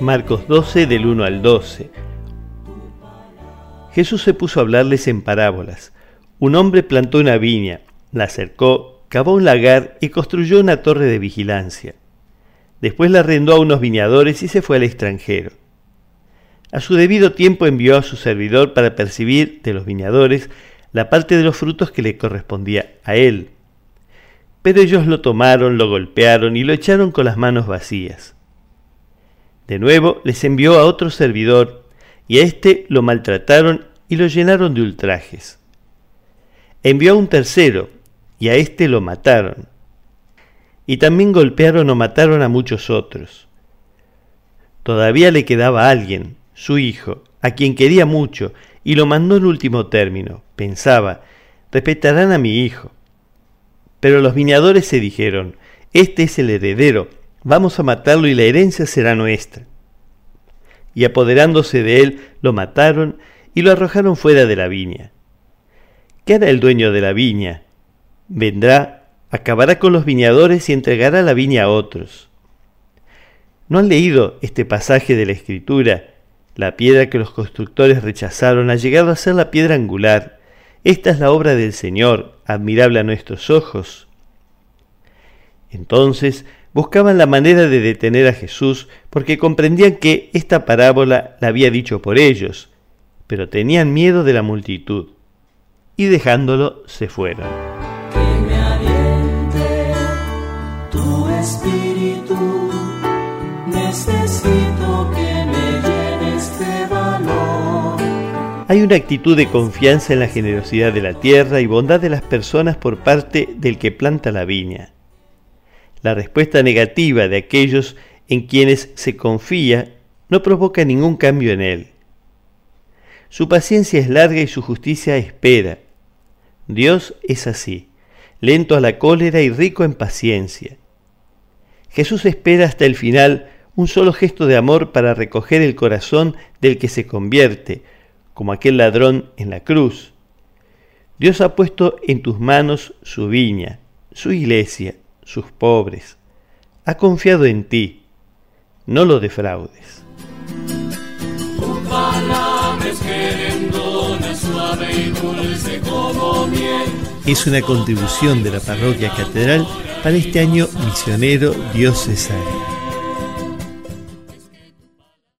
Marcos 12 del 1 al 12. Jesús se puso a hablarles en parábolas. Un hombre plantó una viña, la acercó, cavó un lagar y construyó una torre de vigilancia. Después la arrendó a unos viñadores y se fue al extranjero. A su debido tiempo envió a su servidor para percibir de los viñadores la parte de los frutos que le correspondía a él. Pero ellos lo tomaron, lo golpearon y lo echaron con las manos vacías. De nuevo les envió a otro servidor, y a éste lo maltrataron y lo llenaron de ultrajes. Envió a un tercero, y a éste lo mataron. Y también golpearon o mataron a muchos otros. Todavía le quedaba alguien, su hijo, a quien quería mucho, y lo mandó en último término. Pensaba, respetarán a mi hijo. Pero los viñadores se dijeron, este es el heredero, vamos a matarlo y la herencia será nuestra. Y apoderándose de él, lo mataron y lo arrojaron fuera de la viña. ¿Qué hará el dueño de la viña? Vendrá, acabará con los viñadores y entregará la viña a otros. ¿No han leído este pasaje de la Escritura? La piedra que los constructores rechazaron ha llegado a ser la piedra angular. Esta es la obra del Señor, admirable a nuestros ojos. Entonces buscaban la manera de detener a Jesús porque comprendían que esta parábola la había dicho por ellos, pero tenían miedo de la multitud, y dejándolo se fueron. Que me aliente tu espíritu, necesito que me este valor. Hay una actitud de confianza en la generosidad de la tierra y bondad de las personas por parte del que planta la viña. La respuesta negativa de aquellos en quienes se confía no provoca ningún cambio en él. Su paciencia es larga y su justicia espera. Dios es así, lento a la cólera y rico en paciencia. Jesús espera hasta el final un solo gesto de amor para recoger el corazón del que se convierte, como aquel ladrón en la cruz. Dios ha puesto en tus manos su viña, su iglesia, sus pobres. Ha confiado en ti. No lo defraudes. Es una contribución de la parroquia catedral para este año misionero diocesano.